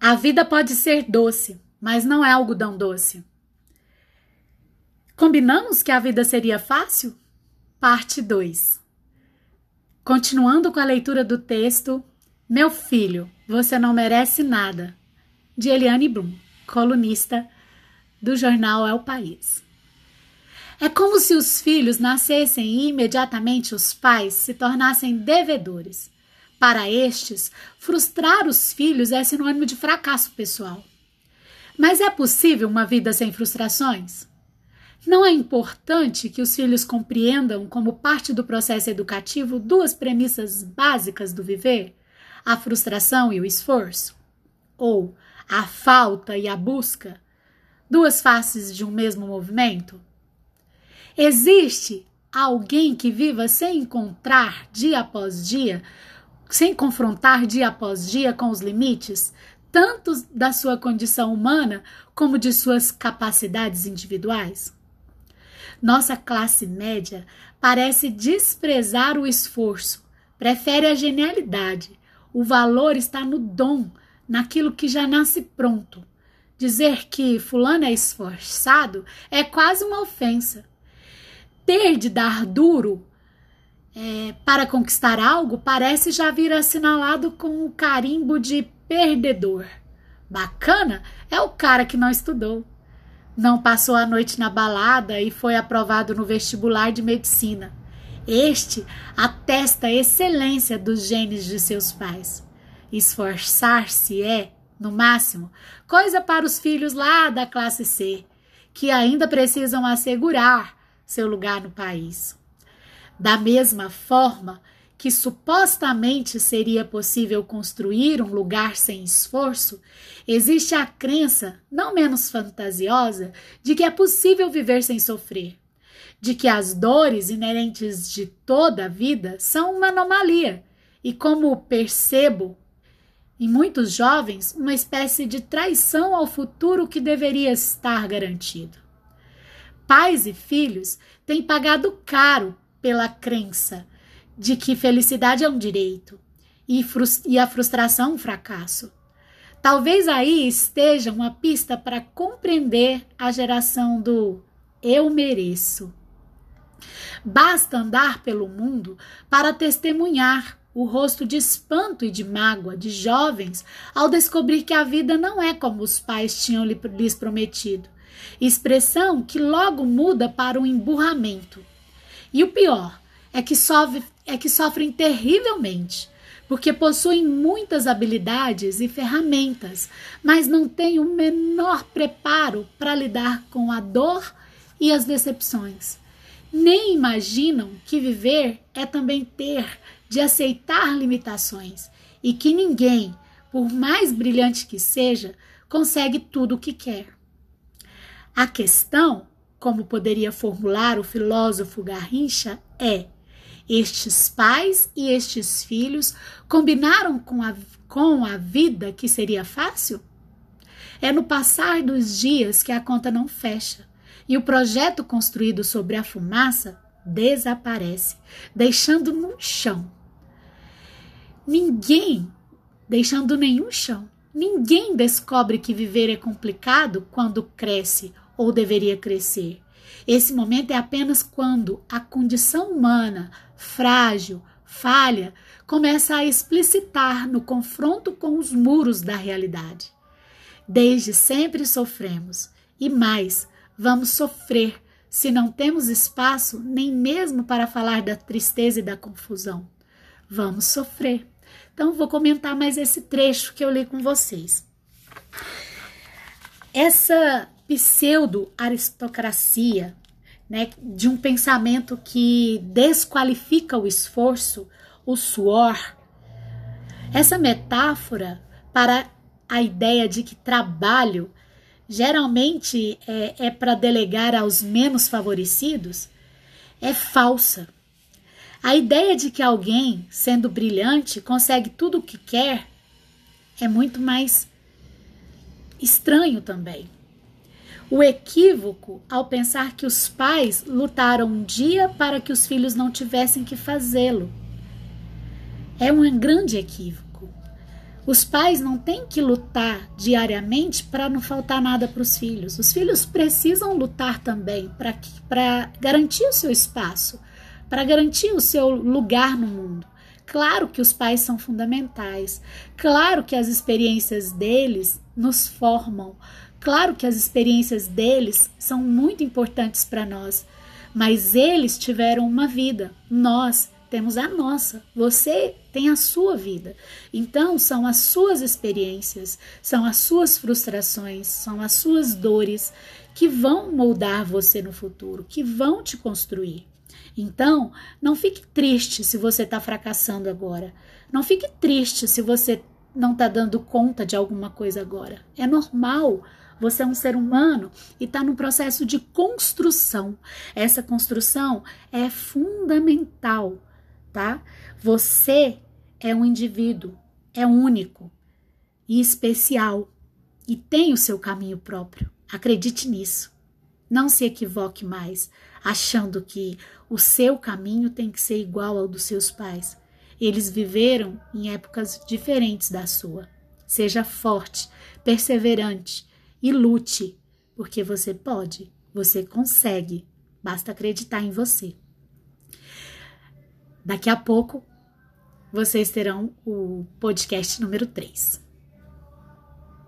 A vida pode ser doce, mas não é algodão doce. Combinamos que a vida seria fácil? Parte 2. Continuando com a leitura do texto, Meu filho, você não merece nada, de Eliane Brum, colunista do jornal É o País. É como se os filhos nascessem e imediatamente os pais se tornassem devedores. Para estes, frustrar os filhos é sinônimo de fracasso pessoal. Mas é possível uma vida sem frustrações? Não é importante que os filhos compreendam, como parte do processo educativo, duas premissas básicas do viver: a frustração e o esforço? Ou a falta e a busca? Duas faces de um mesmo movimento? Existe alguém que viva sem encontrar dia após dia, sem confrontar dia após dia com os limites, tanto da sua condição humana como de suas capacidades individuais? Nossa classe média parece desprezar o esforço, prefere a genialidade. O valor está no dom, naquilo que já nasce pronto. Dizer que fulano é esforçado é quase uma ofensa. Ter de dar duro é, para conquistar algo parece já vir assinalado com o carimbo de perdedor. Bacana é o cara que não estudou não passou a noite na balada e foi aprovado no vestibular de medicina. Este atesta a excelência dos genes de seus pais. Esforçar-se é, no máximo, coisa para os filhos lá da classe C, que ainda precisam assegurar seu lugar no país. Da mesma forma, que supostamente seria possível construir um lugar sem esforço, existe a crença, não menos fantasiosa, de que é possível viver sem sofrer, de que as dores inerentes de toda a vida são uma anomalia e, como percebo em muitos jovens, uma espécie de traição ao futuro que deveria estar garantido. Pais e filhos têm pagado caro pela crença de que felicidade é um direito e, e a frustração um fracasso. Talvez aí esteja uma pista para compreender a geração do eu mereço. Basta andar pelo mundo para testemunhar o rosto de espanto e de mágoa de jovens ao descobrir que a vida não é como os pais tinham lhes prometido. Expressão que logo muda para o emburramento. E o pior é que sofre, é que sofrem terrivelmente, porque possuem muitas habilidades e ferramentas, mas não têm o menor preparo para lidar com a dor e as decepções. Nem imaginam que viver é também ter de aceitar limitações e que ninguém, por mais brilhante que seja, consegue tudo o que quer. A questão, como poderia formular o filósofo Garrincha, é estes pais e estes filhos combinaram com a, com a vida que seria fácil? É no passar dos dias que a conta não fecha e o projeto construído sobre a fumaça desaparece, deixando no chão. Ninguém, deixando nenhum chão, ninguém descobre que viver é complicado quando cresce ou deveria crescer. Esse momento é apenas quando a condição humana, frágil, falha, começa a explicitar no confronto com os muros da realidade. Desde sempre sofremos e mais, vamos sofrer se não temos espaço nem mesmo para falar da tristeza e da confusão. Vamos sofrer. Então, vou comentar mais esse trecho que eu li com vocês. Essa pseudo-aristocracia, né, de um pensamento que desqualifica o esforço, o suor. Essa metáfora para a ideia de que trabalho geralmente é, é para delegar aos menos favorecidos é falsa. A ideia de que alguém, sendo brilhante, consegue tudo o que quer é muito mais estranho também. O equívoco ao pensar que os pais lutaram um dia para que os filhos não tivessem que fazê-lo. É um grande equívoco. Os pais não têm que lutar diariamente para não faltar nada para os filhos. Os filhos precisam lutar também para garantir o seu espaço, para garantir o seu lugar no mundo. Claro que os pais são fundamentais, claro que as experiências deles nos formam, claro que as experiências deles são muito importantes para nós, mas eles tiveram uma vida, nós temos a nossa, você tem a sua vida. Então, são as suas experiências, são as suas frustrações, são as suas dores que vão moldar você no futuro, que vão te construir. Então, não fique triste se você está fracassando agora. Não fique triste se você não está dando conta de alguma coisa agora. É normal. Você é um ser humano e está num processo de construção. Essa construção é fundamental, tá? Você é um indivíduo, é único e especial e tem o seu caminho próprio. Acredite nisso. Não se equivoque mais achando que o seu caminho tem que ser igual ao dos seus pais. Eles viveram em épocas diferentes da sua. Seja forte, perseverante e lute, porque você pode, você consegue, basta acreditar em você. Daqui a pouco vocês terão o podcast número 3.